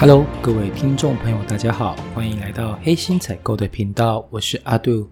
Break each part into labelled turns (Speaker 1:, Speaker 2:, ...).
Speaker 1: Hello，各位听众朋友，大家好，欢迎来到黑心采购的频道，我是阿杜。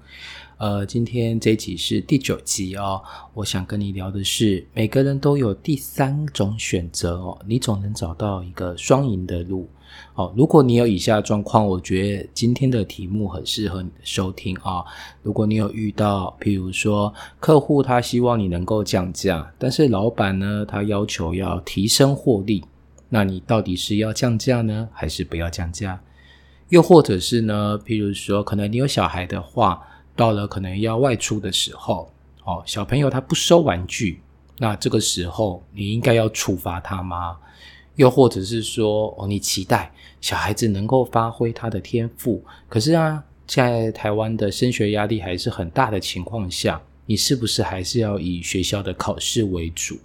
Speaker 1: 呃，今天这集是第九集哦。我想跟你聊的是，每个人都有第三种选择哦，你总能找到一个双赢的路哦。如果你有以下状况，我觉得今天的题目很适合你的收听啊。如果你有遇到，譬如说客户他希望你能够降价，但是老板呢他要求要提升获利。那你到底是要降价呢，还是不要降价？又或者是呢？譬如说，可能你有小孩的话，到了可能要外出的时候，哦，小朋友他不收玩具，那这个时候你应该要处罚他吗？又或者是说，哦，你期待小孩子能够发挥他的天赋，可是啊，在台湾的升学压力还是很大的情况下，你是不是还是要以学校的考试为主？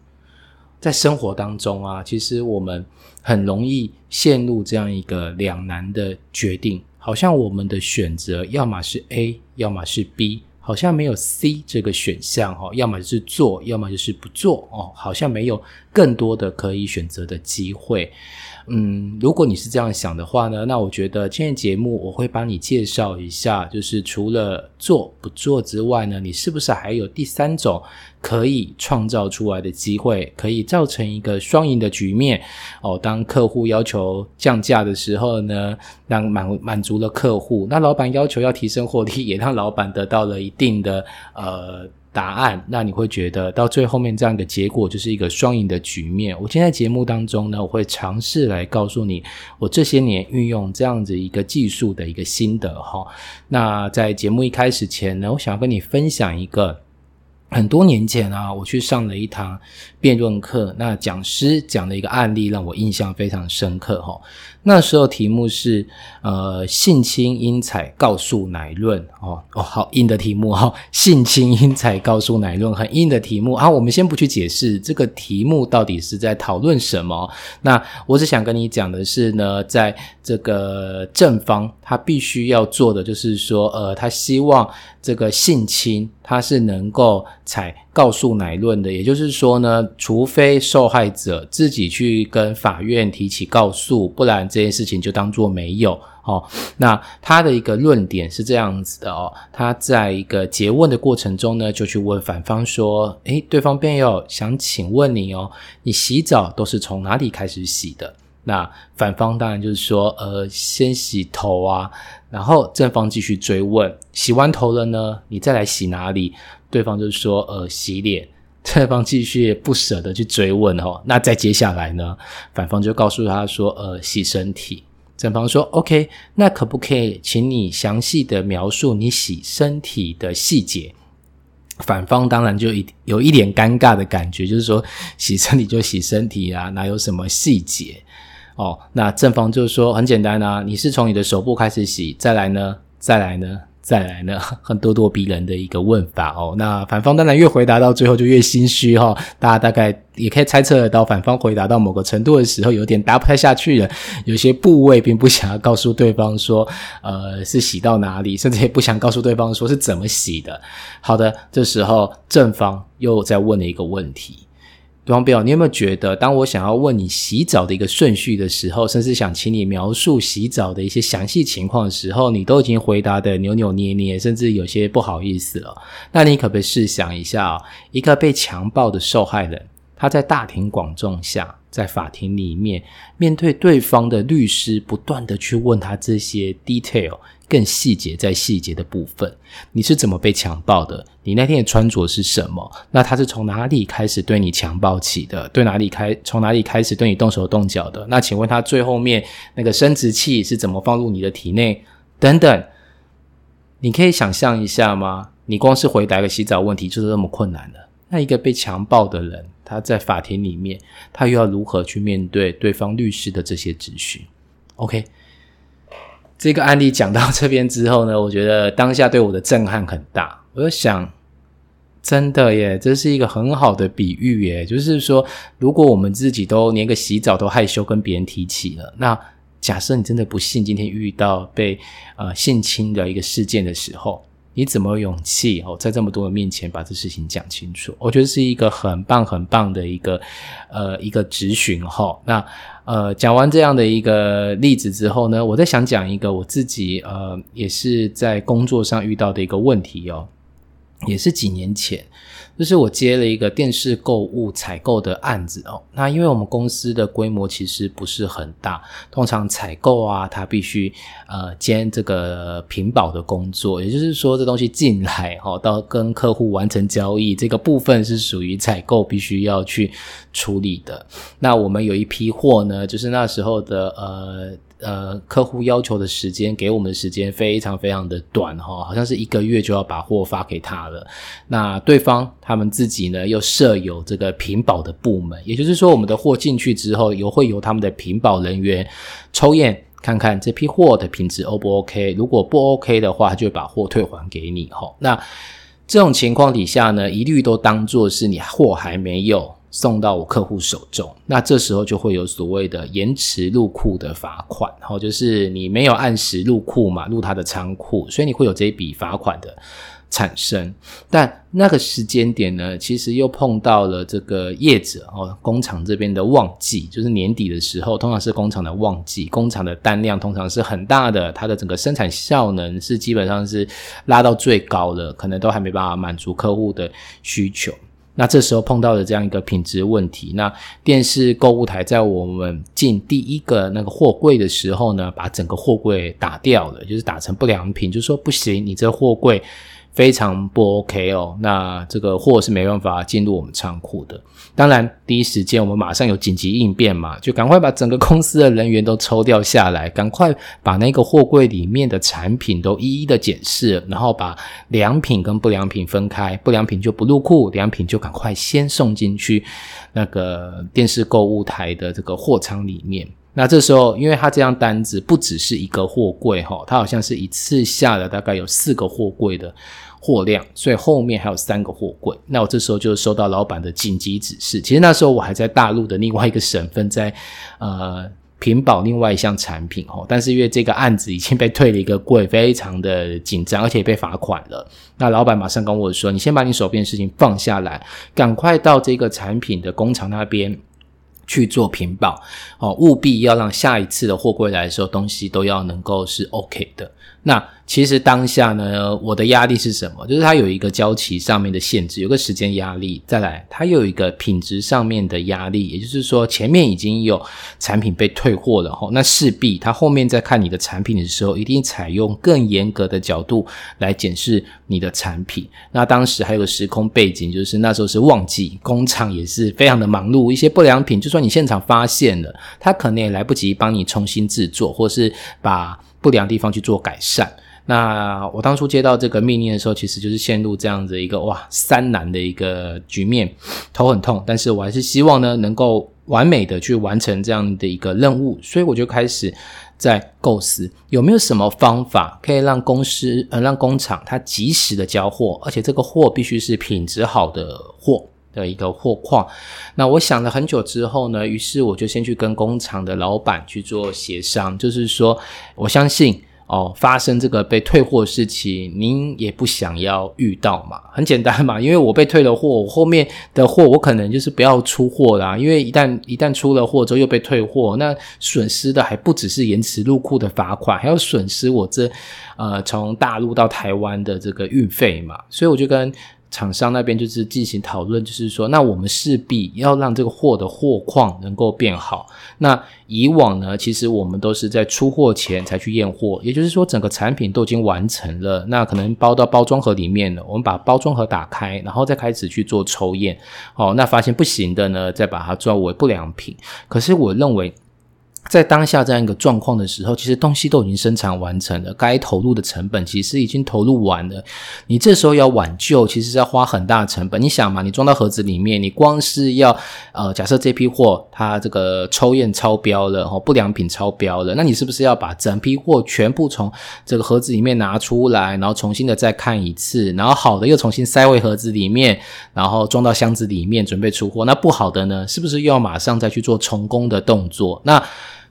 Speaker 1: 在生活当中啊，其实我们很容易陷入这样一个两难的决定，好像我们的选择要么是 A，要么是 B，好像没有 C 这个选项哦，要么就是做，要么就是不做哦，好像没有更多的可以选择的机会。嗯，如果你是这样想的话呢，那我觉得今天节目我会帮你介绍一下，就是除了做不做之外呢，你是不是还有第三种可以创造出来的机会，可以造成一个双赢的局面哦？当客户要求降价的时候呢，让满满足了客户，那老板要求要提升获利，也让老板得到了一定的呃。答案，那你会觉得到最后面这样一个结果就是一个双赢的局面。我今天在节目当中呢，我会尝试来告诉你我这些年运用这样子一个技术的一个心得哈。那在节目一开始前呢，我想要跟你分享一个。很多年前啊，我去上了一堂辩论课，那讲师讲的一个案例让我印象非常深刻哈。那时候题目是呃性侵因材告诉乃论哦哦，好硬的题目哈，性侵因材告诉乃论很硬的题目啊。我们先不去解释这个题目到底是在讨论什么，那我只想跟你讲的是呢，在这个正方他必须要做的就是说呃，他希望。这个性侵，它是能够采告诉乃论的，也就是说呢，除非受害者自己去跟法院提起告诉，不然这件事情就当做没有哦。那他的一个论点是这样子的哦，他在一个诘问的过程中呢，就去问反方说：“诶，对方辩友想请问你哦，你洗澡都是从哪里开始洗的？”那反方当然就是说，呃，先洗头啊，然后正方继续追问，洗完头了呢，你再来洗哪里？对方就是说，呃，洗脸。正方继续不舍得去追问哦，那再接下来呢，反方就告诉他说，呃，洗身体。正方说，OK，那可不可以请你详细的描述你洗身体的细节？反方当然就一有一点尴尬的感觉，就是说，洗身体就洗身体啊，哪有什么细节？哦，那正方就是说很简单啊，你是从你的手部开始洗，再来呢，再来呢，再来呢，很咄咄逼人的一个问法哦。那反方当然越回答到最后就越心虚哈，大家大概也可以猜测得到，反方回答到某个程度的时候，有点答不太下去了，有些部位并不想要告诉对方说，呃，是洗到哪里，甚至也不想告诉对方说是怎么洗的。好的，这时候正方又在问了一个问题。对方表，你有没有觉得，当我想要问你洗澡的一个顺序的时候，甚至想请你描述洗澡的一些详细情况的时候，你都已经回答的扭扭捏捏，甚至有些不好意思了？那你可不可以试想一下，一个被强暴的受害人，他在大庭广众下，在法庭里面，面对对方的律师，不断的去问他这些 detail。更细节在细节的部分，你是怎么被强暴的？你那天的穿着是什么？那他是从哪里开始对你强暴起的？对哪里开？从哪里开始对你动手动脚的？那请问他最后面那个生殖器是怎么放入你的体内？等等，你可以想象一下吗？你光是回答个洗澡问题就是这么困难的？那一个被强暴的人，他在法庭里面，他又要如何去面对对方律师的这些质询？OK。这个案例讲到这边之后呢，我觉得当下对我的震撼很大。我就想，真的耶，这是一个很好的比喻耶。就是说，如果我们自己都连个洗澡都害羞跟别人提起了，那假设你真的不幸今天遇到被呃性侵的一个事件的时候，你怎么有勇气哦，在这么多人面前把这事情讲清楚？我觉得是一个很棒很棒的一个呃一个质询哈。那呃讲完这样的一个例子之后呢，我再想讲一个我自己呃也是在工作上遇到的一个问题哦，也是几年前。就是我接了一个电视购物采购的案子哦，那因为我们公司的规模其实不是很大，通常采购啊，它必须呃兼这个屏保的工作，也就是说这东西进来哈，到跟客户完成交易这个部分是属于采购必须要去处理的。那我们有一批货呢，就是那时候的呃。呃，客户要求的时间给我们的时间非常非常的短哈，好像是一个月就要把货发给他了。那对方他们自己呢又设有这个品保的部门，也就是说，我们的货进去之后，由会由他们的品保人员抽验看看这批货的品质 O 不 OK，如果不 OK 的话，就把货退还给你哈。那这种情况底下呢，一律都当做是你货还没有。送到我客户手中，那这时候就会有所谓的延迟入库的罚款，然后就是你没有按时入库嘛，入他的仓库，所以你会有这一笔罚款的产生。但那个时间点呢，其实又碰到了这个业者哦，工厂这边的旺季，就是年底的时候，通常是工厂的旺季，工厂的单量通常是很大的，它的整个生产效能是基本上是拉到最高的，可能都还没办法满足客户的需求。那这时候碰到的这样一个品质问题，那电视购物台在我们进第一个那个货柜的时候呢，把整个货柜打掉了，就是打成不良品，就说不行，你这货柜。非常不 OK 哦，那这个货是没办法进入我们仓库的。当然，第一时间我们马上有紧急应变嘛，就赶快把整个公司的人员都抽调下来，赶快把那个货柜里面的产品都一一的检视，然后把良品跟不良品分开，不良品就不入库，良品就赶快先送进去那个电视购物台的这个货仓里面。那这时候，因为他这张单子不只是一个货柜哈，他好像是一次下了大概有四个货柜的货量，所以后面还有三个货柜。那我这时候就收到老板的紧急指示。其实那时候我还在大陆的另外一个省份，在呃平保另外一项产品哦，但是因为这个案子已经被退了一个柜，非常的紧张，而且被罚款了。那老板马上跟我说：“你先把你手边的事情放下来，赶快到这个产品的工厂那边。”去做屏保哦，务必要让下一次的货柜来的时候，东西都要能够是 OK 的。那其实当下呢，我的压力是什么？就是它有一个交期上面的限制，有个时间压力。再来，它又有一个品质上面的压力，也就是说，前面已经有产品被退货了哈，那势必它后面在看你的产品的时候，一定采用更严格的角度来检视你的产品。那当时还有个时空背景，就是那时候是旺季，工厂也是非常的忙碌，一些不良品，就算你现场发现了，他可能也来不及帮你重新制作，或是把。不良地方去做改善。那我当初接到这个命令的时候，其实就是陷入这样子一个哇三难的一个局面，头很痛。但是我还是希望呢，能够完美的去完成这样的一个任务，所以我就开始在构思有没有什么方法可以让公司呃让工厂它及时的交货，而且这个货必须是品质好的货。的一个货况，那我想了很久之后呢，于是我就先去跟工厂的老板去做协商，就是说，我相信哦，发生这个被退货事情，您也不想要遇到嘛，很简单嘛，因为我被退了货，我后面的货我可能就是不要出货啦，因为一旦一旦出了货之后又被退货，那损失的还不只是延迟入库的罚款，还要损失我这呃从大陆到台湾的这个运费嘛，所以我就跟。厂商那边就是进行讨论，就是说，那我们势必要让这个货的货况能够变好。那以往呢，其实我们都是在出货前才去验货，也就是说，整个产品都已经完成了，那可能包到包装盒里面了，我们把包装盒打开，然后再开始去做抽验。哦，那发现不行的呢，再把它作为不良品。可是我认为。在当下这样一个状况的时候，其实东西都已经生产完成了，该投入的成本其实已经投入完了。你这时候要挽救，其实是要花很大成本。你想嘛，你装到盒子里面，你光是要呃，假设这批货它这个抽验超标了，哦，不良品超标了，那你是不是要把整批货全部从这个盒子里面拿出来，然后重新的再看一次，然后好的又重新塞回盒子里面，然后装到箱子里面准备出货？那不好的呢，是不是又要马上再去做重工的动作？那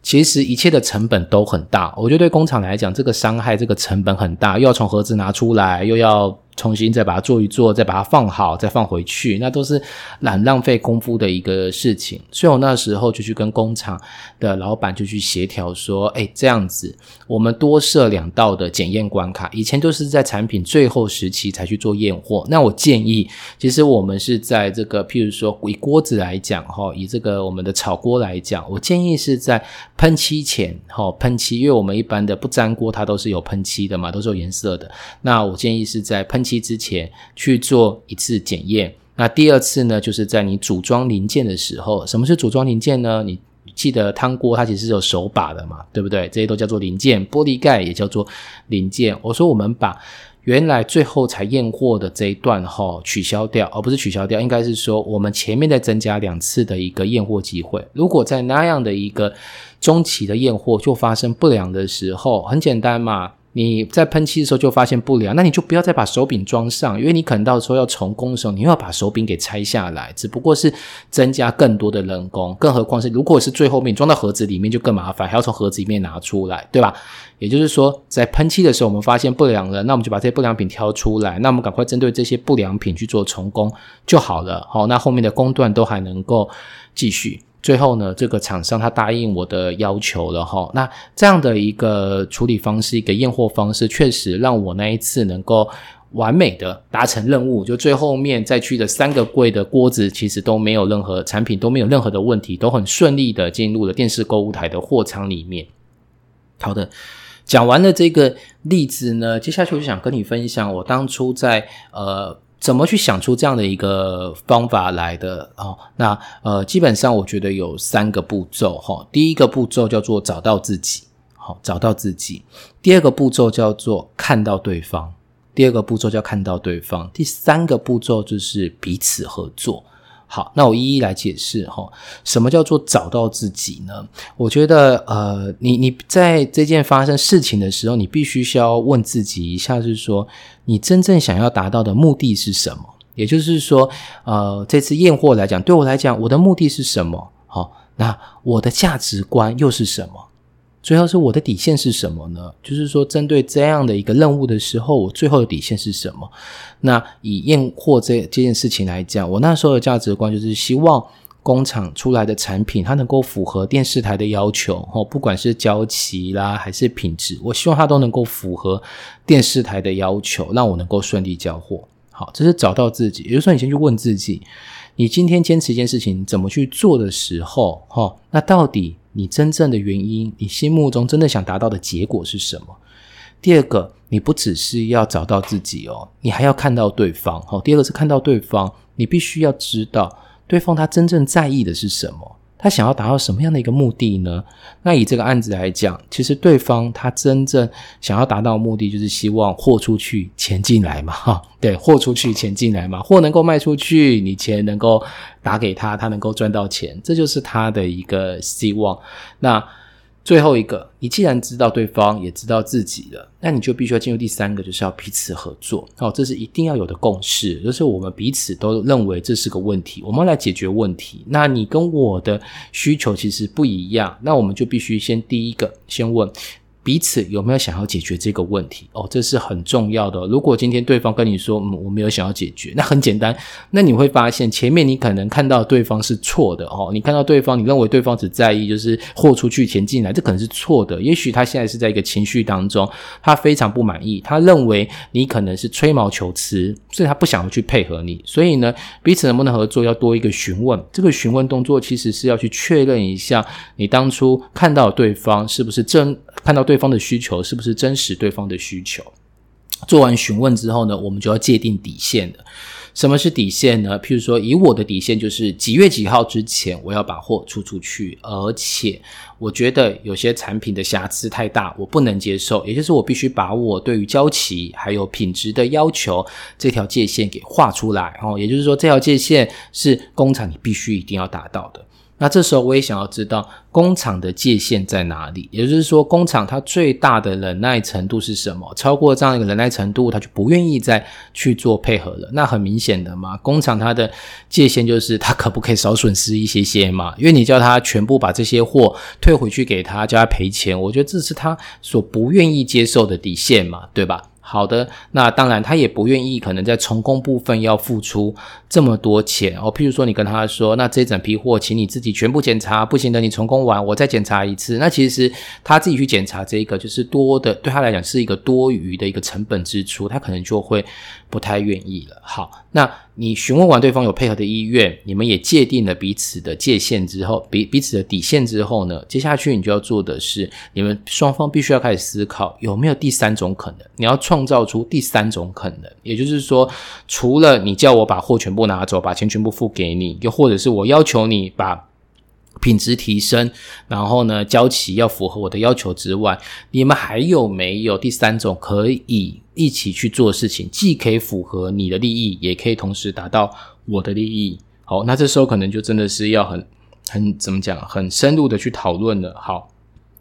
Speaker 1: 其实一切的成本都很大。我觉得对工厂来讲，这个伤害、这个成本很大，又要从盒子拿出来，又要。重新再把它做一做，再把它放好，再放回去，那都是很浪费功夫的一个事情。所以我那时候就去跟工厂的老板就去协调说：“哎，这样子，我们多设两道的检验关卡。以前都是在产品最后时期才去做验货。那我建议，其实我们是在这个，譬如说以锅子来讲，哈，以这个我们的炒锅来讲，我建议是在喷漆前，哈，喷漆，因为我们一般的不粘锅它都是有喷漆的嘛，都是有颜色的。那我建议是在喷。期之前去做一次检验，那第二次呢，就是在你组装零件的时候。什么是组装零件呢？你记得汤锅它其实是有手把的嘛，对不对？这些都叫做零件，玻璃盖也叫做零件。我说我们把原来最后才验货的这一段哈取消掉，而不是取消掉，应该是说我们前面再增加两次的一个验货机会。如果在那样的一个中期的验货就发生不良的时候，很简单嘛。你在喷漆的时候就发现不良，那你就不要再把手柄装上，因为你可能到时候要重工的时候，你又要把手柄给拆下来，只不过是增加更多的人工，更何况是如果是最后面装到盒子里面就更麻烦，还要从盒子里面拿出来，对吧？也就是说，在喷漆的时候我们发现不良了，那我们就把这些不良品挑出来，那我们赶快针对这些不良品去做重工就好了。好，那后面的工段都还能够继续。最后呢，这个厂商他答应我的要求了哈，那这样的一个处理方式，一个验货方式，确实让我那一次能够完美的达成任务。就最后面再去的三个柜的锅子，其实都没有任何产品都没有任何的问题，都很顺利的进入了电视购物台的货仓里面。好的，讲完了这个例子呢，接下去我就想跟你分享我当初在呃。怎么去想出这样的一个方法来的哦？那呃，基本上我觉得有三个步骤哈。第一个步骤叫做找到自己，好，找到自己。第二个步骤叫做看到对方，第二个步骤叫看到对方。第三个步骤就是彼此合作。好，那我一一来解释哈，什么叫做找到自己呢？我觉得，呃，你你在这件发生事情的时候，你必须需要问自己一下，是说你真正想要达到的目的是什么？也就是说，呃，这次验货来讲，对我来讲，我的目的是什么？好，那我的价值观又是什么？最后是我的底线是什么呢？就是说，针对这样的一个任务的时候，我最后的底线是什么？那以验货这这件事情来讲，我那时候的价值观就是希望工厂出来的产品它能够符合电视台的要求，哦，不管是交期啦还是品质，我希望它都能够符合电视台的要求，让我能够顺利交货。好，这是找到自己，也就是说，你先去问自己，你今天坚持一件事情怎么去做的时候，哈，那到底？你真正的原因，你心目中真的想达到的结果是什么？第二个，你不只是要找到自己哦，你还要看到对方。好，第二个是看到对方，你必须要知道对方他真正在意的是什么。他想要达到什么样的一个目的呢？那以这个案子来讲，其实对方他真正想要达到目的，就是希望货出去，钱进来嘛，哈，对，货出去，钱进来嘛，货能够卖出去，你钱能够打给他，他能够赚到钱，这就是他的一个希望。那。最后一个，你既然知道对方也知道自己了，那你就必须要进入第三个，就是要彼此合作。哦，这是一定要有的共识，就是我们彼此都认为这是个问题，我们来解决问题。那你跟我的需求其实不一样，那我们就必须先第一个先问。彼此有没有想要解决这个问题？哦，这是很重要的。如果今天对方跟你说，嗯，我没有想要解决，那很简单。那你会发现前面你可能看到对方是错的哦。你看到对方，你认为对方只在意就是货出去钱进来，这可能是错的。也许他现在是在一个情绪当中，他非常不满意，他认为你可能是吹毛求疵，所以他不想要去配合你。所以呢，彼此能不能合作，要多一个询问。这个询问动作其实是要去确认一下，你当初看到对方是不是真。看到对方的需求是不是真实？对方的需求做完询问之后呢，我们就要界定底线的。什么是底线呢？譬如说，以我的底线就是几月几号之前我要把货出出去，而且我觉得有些产品的瑕疵太大，我不能接受。也就是我必须把我对于交期还有品质的要求这条界限给画出来。哦，也就是说，这条界限是工厂你必须一定要达到的。那这时候我也想要知道工厂的界限在哪里，也就是说，工厂它最大的忍耐程度是什么？超过这样一个忍耐程度，他就不愿意再去做配合了。那很明显的嘛，工厂它的界限就是它可不可以少损失一些些嘛？因为你叫他全部把这些货退回去给他，叫他赔钱，我觉得这是他所不愿意接受的底线嘛，对吧？好的，那当然他也不愿意，可能在重工部分要付出这么多钱哦。譬如说，你跟他说，那这整批货，请你自己全部检查，不行的，你重工完我再检查一次。那其实他自己去检查这一个，就是多的，对他来讲是一个多余的一个成本支出，他可能就会不太愿意了。好，那。你询问完对方有配合的意愿，你们也界定了彼此的界限之后，彼彼此的底线之后呢？接下去你就要做的是，你们双方必须要开始思考有没有第三种可能。你要创创造出第三种可能，也就是说，除了你叫我把货全部拿走，把钱全部付给你，又或者是我要求你把。品质提升，然后呢，交期要符合我的要求之外，你们还有没有第三种可以一起去做事情，既可以符合你的利益，也可以同时达到我的利益？好，那这时候可能就真的是要很很怎么讲，很深入的去讨论了。好，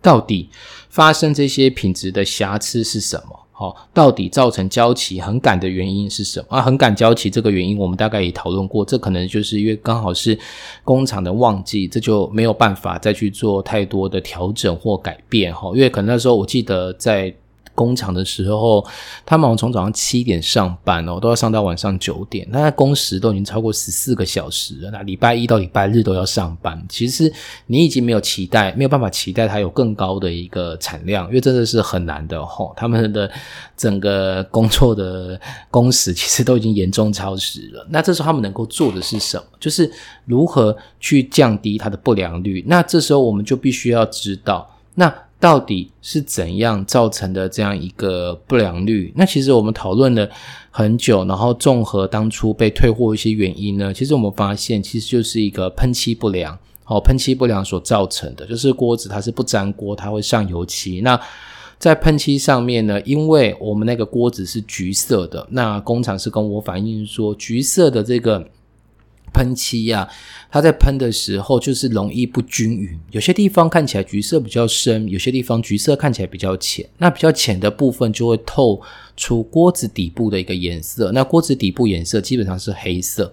Speaker 1: 到底发生这些品质的瑕疵是什么？哦，到底造成交期很赶的原因是什么啊？很赶交期这个原因，我们大概也讨论过，这可能就是因为刚好是工厂的旺季，这就没有办法再去做太多的调整或改变哈。因为可能那时候我记得在。工厂的时候，他们从早上七点上班哦，都要上到晚上九点，那工时都已经超过十四个小时了。那礼拜一到礼拜日都要上班，其实你已经没有期待，没有办法期待它有更高的一个产量，因为真的是很难的吼。他们的整个工作的工时其实都已经严重超时了。那这时候他们能够做的是什么？就是如何去降低它的不良率。那这时候我们就必须要知道，那。到底是怎样造成的这样一个不良率？那其实我们讨论了很久，然后综合当初被退货一些原因呢，其实我们发现其实就是一个喷漆不良，哦，喷漆不良所造成的，就是锅子它是不粘锅，它会上油漆。那在喷漆上面呢，因为我们那个锅子是橘色的，那工厂是跟我反映说，橘色的这个。喷漆呀，它在喷的时候就是容易不均匀，有些地方看起来橘色比较深，有些地方橘色看起来比较浅。那比较浅的部分就会透出锅子底部的一个颜色，那锅子底部颜色基本上是黑色。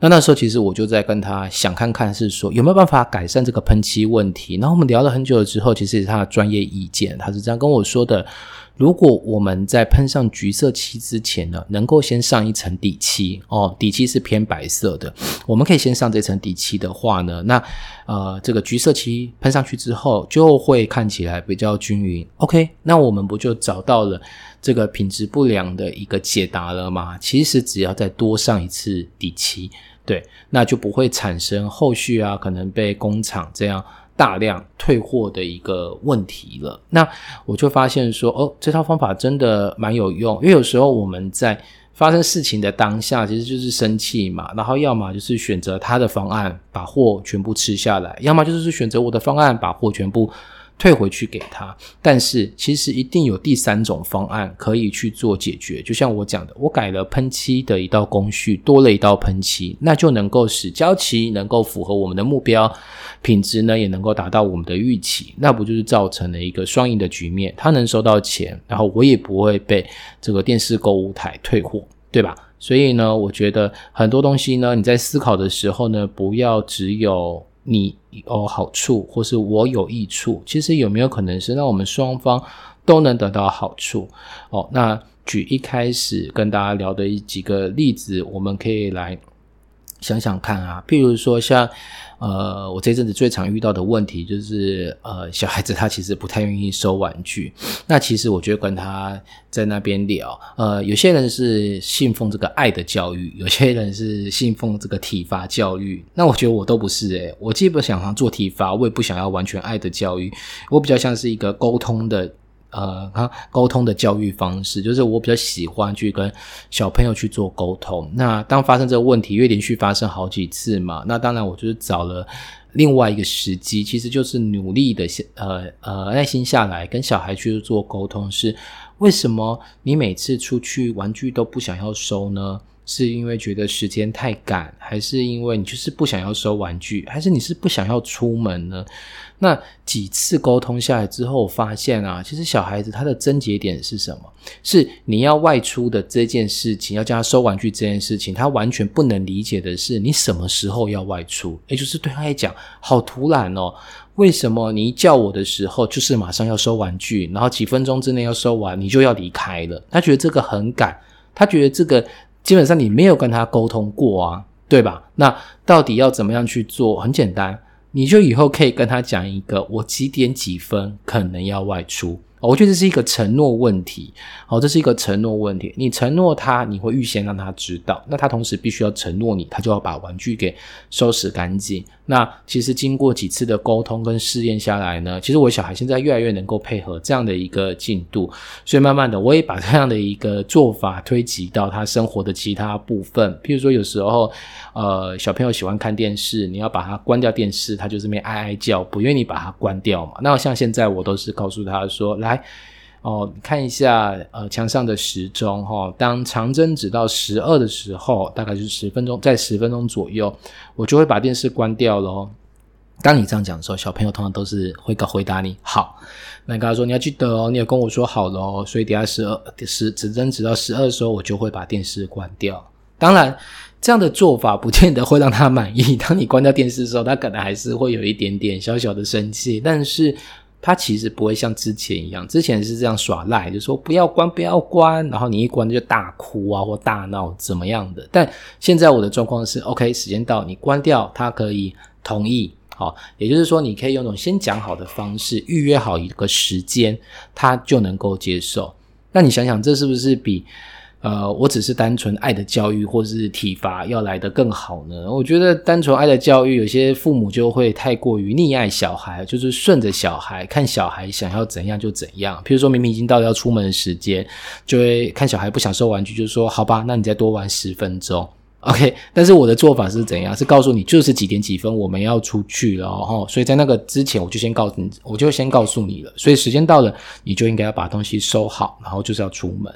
Speaker 1: 那那时候其实我就在跟他想看看，是说有没有办法改善这个喷漆问题。然后我们聊了很久了之后，其实是他的专业意见，他是这样跟我说的。如果我们在喷上橘色漆之前呢，能够先上一层底漆哦，底漆是偏白色的，我们可以先上这层底漆的话呢，那呃这个橘色漆喷上去之后就会看起来比较均匀。OK，那我们不就找到了这个品质不良的一个解答了吗？其实只要再多上一次底漆，对，那就不会产生后续啊可能被工厂这样。大量退货的一个问题了，那我就发现说，哦，这套方法真的蛮有用，因为有时候我们在发生事情的当下，其实就是生气嘛，然后要么就是选择他的方案把货全部吃下来，要么就是选择我的方案把货全部。退回去给他，但是其实一定有第三种方案可以去做解决。就像我讲的，我改了喷漆的一道工序，多了一道喷漆，那就能够使胶漆能够符合我们的目标，品质呢也能够达到我们的预期，那不就是造成了一个双赢的局面？他能收到钱，然后我也不会被这个电视购物台退货，对吧？所以呢，我觉得很多东西呢，你在思考的时候呢，不要只有。你有好处，或是我有益处，其实有没有可能是让我们双方都能得到好处？哦，那举一开始跟大家聊的几个例子，我们可以来想想看啊，譬如说像。呃，我这阵子最常遇到的问题就是，呃，小孩子他其实不太愿意收玩具。那其实我觉得跟他在那边聊，呃，有些人是信奉这个爱的教育，有些人是信奉这个体罚教育。那我觉得我都不是诶，我既不想做体罚，我也不想要完全爱的教育，我比较像是一个沟通的。呃，他沟通的教育方式，就是我比较喜欢去跟小朋友去做沟通。那当发生这个问题，因为连续发生好几次嘛，那当然我就是找了另外一个时机，其实就是努力的呃呃耐心下来跟小孩去做沟通。是为什么你每次出去玩具都不想要收呢？是因为觉得时间太赶，还是因为你就是不想要收玩具，还是你是不想要出门呢？那几次沟通下来之后，发现啊，其实小孩子他的症结点是什么？是你要外出的这件事情，要叫他收玩具这件事情，他完全不能理解的是你什么时候要外出，也就是对他来讲好突然哦。为什么你一叫我的时候，就是马上要收玩具，然后几分钟之内要收完，你就要离开了？他觉得这个很赶，他觉得这个基本上你没有跟他沟通过啊，对吧？那到底要怎么样去做？很简单。你就以后可以跟他讲一个，我几点几分可能要外出。我觉得这是一个承诺问题，好，这是一个承诺问题。你承诺他，你会预先让他知道，那他同时必须要承诺你，他就要把玩具给收拾干净。那其实经过几次的沟通跟试验下来呢，其实我小孩现在越来越能够配合这样的一个进度，所以慢慢的我也把这样的一个做法推及到他生活的其他部分。譬如说有时候，呃，小朋友喜欢看电视，你要把他关掉电视，他就是没哀哀叫，不愿意把它关掉嘛。那像现在我都是告诉他说，来。哦，看一下呃墙上的时钟哈，当长针指到十二的时候，大概是十分钟，在十分钟左右，我就会把电视关掉喽。当你这样讲的时候，小朋友通常都是会回答你好。那你跟他说你要记得哦，你也跟我说好了哦，所以等下十二十指针指到十二的时候，我就会把电视关掉。当然，这样的做法不见得会让他满意。当你关掉电视的时候，他可能还是会有一点点小小的生气，但是。他其实不会像之前一样，之前是这样耍赖，就说不要关，不要关，然后你一关就大哭啊或大闹怎么样的。但现在我的状况是，OK，时间到，你关掉，他可以同意，好，也就是说，你可以用一种先讲好的方式，预约好一个时间，他就能够接受。那你想想，这是不是比？呃，我只是单纯爱的教育，或是体罚要来得更好呢？我觉得单纯爱的教育，有些父母就会太过于溺爱小孩，就是顺着小孩，看小孩想要怎样就怎样。譬如说明明已经到了要出门的时间，就会看小孩不想收玩具，就说好吧，那你再多玩十分钟。OK，但是我的做法是怎样？是告诉你就是几点几分我们要出去了哈，所以在那个之前我就先告诉你，我就先告诉你了。所以时间到了，你就应该要把东西收好，然后就是要出门。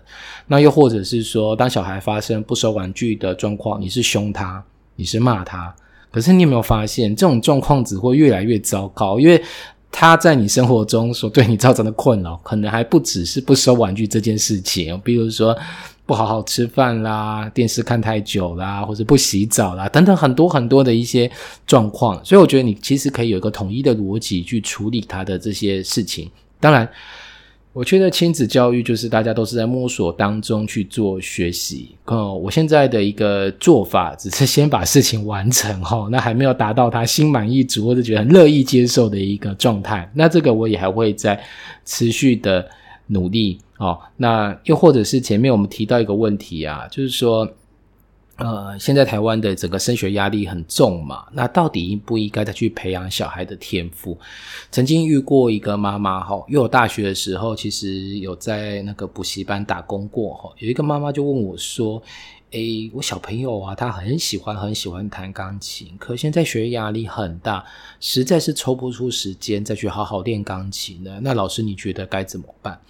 Speaker 1: 那又或者是说，当小孩发生不收玩具的状况，你是凶他，你是骂他，可是你有没有发现这种状况只会越来越糟糕？因为他在你生活中所对你造成的困扰，可能还不只是不收玩具这件事情，比如说。不好好吃饭啦，电视看太久啦，或者不洗澡啦，等等很多很多的一些状况，所以我觉得你其实可以有一个统一的逻辑去处理他的这些事情。当然，我觉得亲子教育就是大家都是在摸索当中去做学习。哦，我现在的一个做法只是先把事情完成哈，那还没有达到他心满意足或者觉得很乐意接受的一个状态。那这个我也还会在持续的努力。哦，那又或者是前面我们提到一个问题啊，就是说，呃，现在台湾的整个升学压力很重嘛，那到底应不应该再去培养小孩的天赋？曾经遇过一个妈妈哈，因为我大学的时候其实有在那个补习班打工过哈，有一个妈妈就问我说：“诶，我小朋友啊，他很喜欢很喜欢弹钢琴，可现在学业压力很大，实在是抽不出时间再去好好练钢琴呢。那老师你觉得该怎么办？”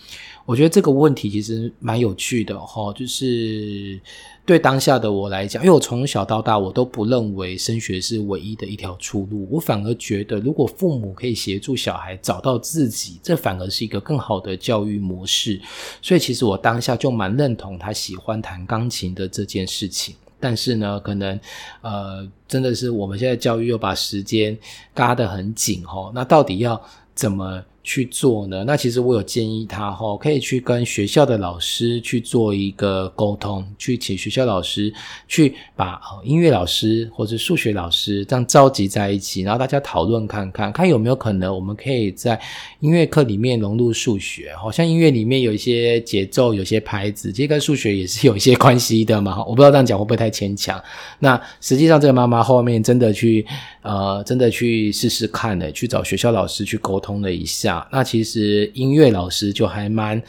Speaker 1: 我觉得这个问题其实蛮有趣的哈，就是对当下的我来讲，因为我从小到大我都不认为升学是唯一的一条出路，我反而觉得如果父母可以协助小孩找到自己，这反而是一个更好的教育模式。所以其实我当下就蛮认同他喜欢弹钢琴的这件事情。但是呢，可能呃，真的是我们现在教育又把时间嘎得很紧哈，那到底要怎么？去做呢？那其实我有建议他哈，可以去跟学校的老师去做一个沟通，去请学校老师去把音乐老师或者数学老师这样召集在一起，然后大家讨论看看，看有没有可能我们可以在音乐课里面融入数学。好像音乐里面有一些节奏，有些拍子，其实跟数学也是有一些关系的嘛。我不知道这样讲会不会太牵强。那实际上这个妈妈后面真的去呃，真的去试试看呢，去找学校老师去沟通了一下。那其实音乐老师就还蛮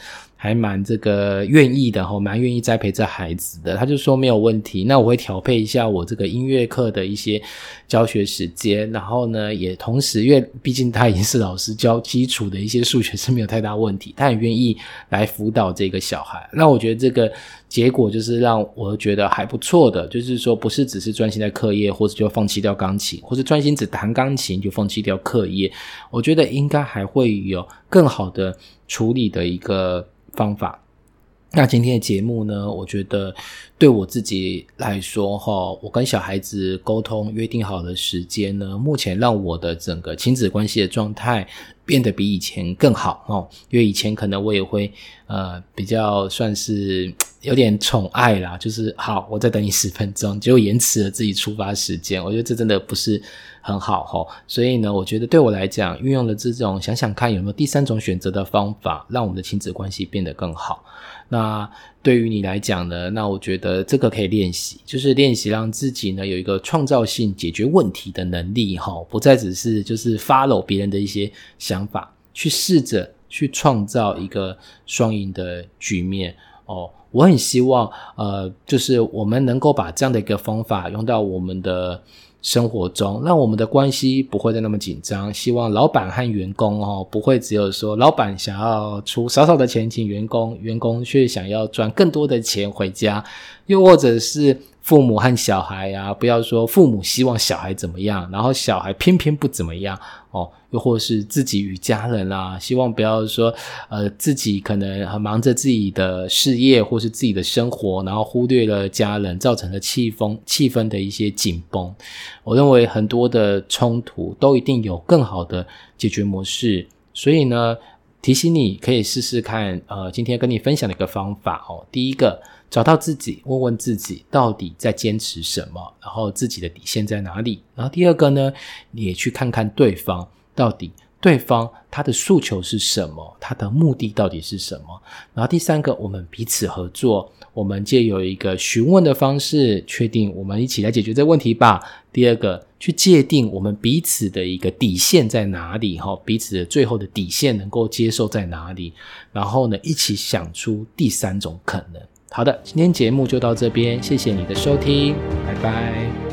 Speaker 1: 还蛮这个愿意的哈，蛮愿意栽培这孩子的。他就说没有问题，那我会调配一下我这个音乐课的一些教学时间，然后呢，也同时，因为毕竟他已经是老师，教基础的一些数学是没有太大问题，他很愿意来辅导这个小孩。那我觉得这个结果就是让我觉得还不错的，就是说不是只是专心在课业，或者就放弃掉钢琴，或者专心只弹钢琴就放弃掉课业。我觉得应该还会有更好的处理的一个。方法。那今天的节目呢？我觉得对我自己来说，哈，我跟小孩子沟通约定好的时间呢，目前让我的整个亲子关系的状态变得比以前更好哦。因为以前可能我也会呃比较算是有点宠爱啦，就是好，我再等你十分钟，结果延迟了自己出发时间。我觉得这真的不是。很好哈，所以呢，我觉得对我来讲，运用了这种想想看有没有第三种选择的方法，让我们的亲子关系变得更好。那对于你来讲呢，那我觉得这个可以练习，就是练习让自己呢有一个创造性解决问题的能力哈，不再只是就是 follow 别人的一些想法，去试着去创造一个双赢的局面哦。我很希望呃，就是我们能够把这样的一个方法用到我们的。生活中，让我们的关系不会再那么紧张。希望老板和员工哦，不会只有说老板想要出少少的钱请员工，员工却想要赚更多的钱回家，又或者是。父母和小孩呀，不要说父母希望小孩怎么样，然后小孩偏偏不怎么样哦，又或是自己与家人啦，希望不要说呃自己可能很忙着自己的事业或是自己的生活，然后忽略了家人，造成了气氛气氛的一些紧绷。我认为很多的冲突都一定有更好的解决模式，所以呢，提醒你可以试试看，呃，今天跟你分享的一个方法哦，第一个。找到自己，问问自己到底在坚持什么，然后自己的底线在哪里。然后第二个呢，你也去看看对方到底对方他的诉求是什么，他的目的到底是什么。然后第三个，我们彼此合作，我们借有一个询问的方式，确定我们一起来解决这个问题吧。第二个，去界定我们彼此的一个底线在哪里，哈，彼此的最后的底线能够接受在哪里。然后呢，一起想出第三种可能。好的，今天节目就到这边，谢谢你的收听，拜拜。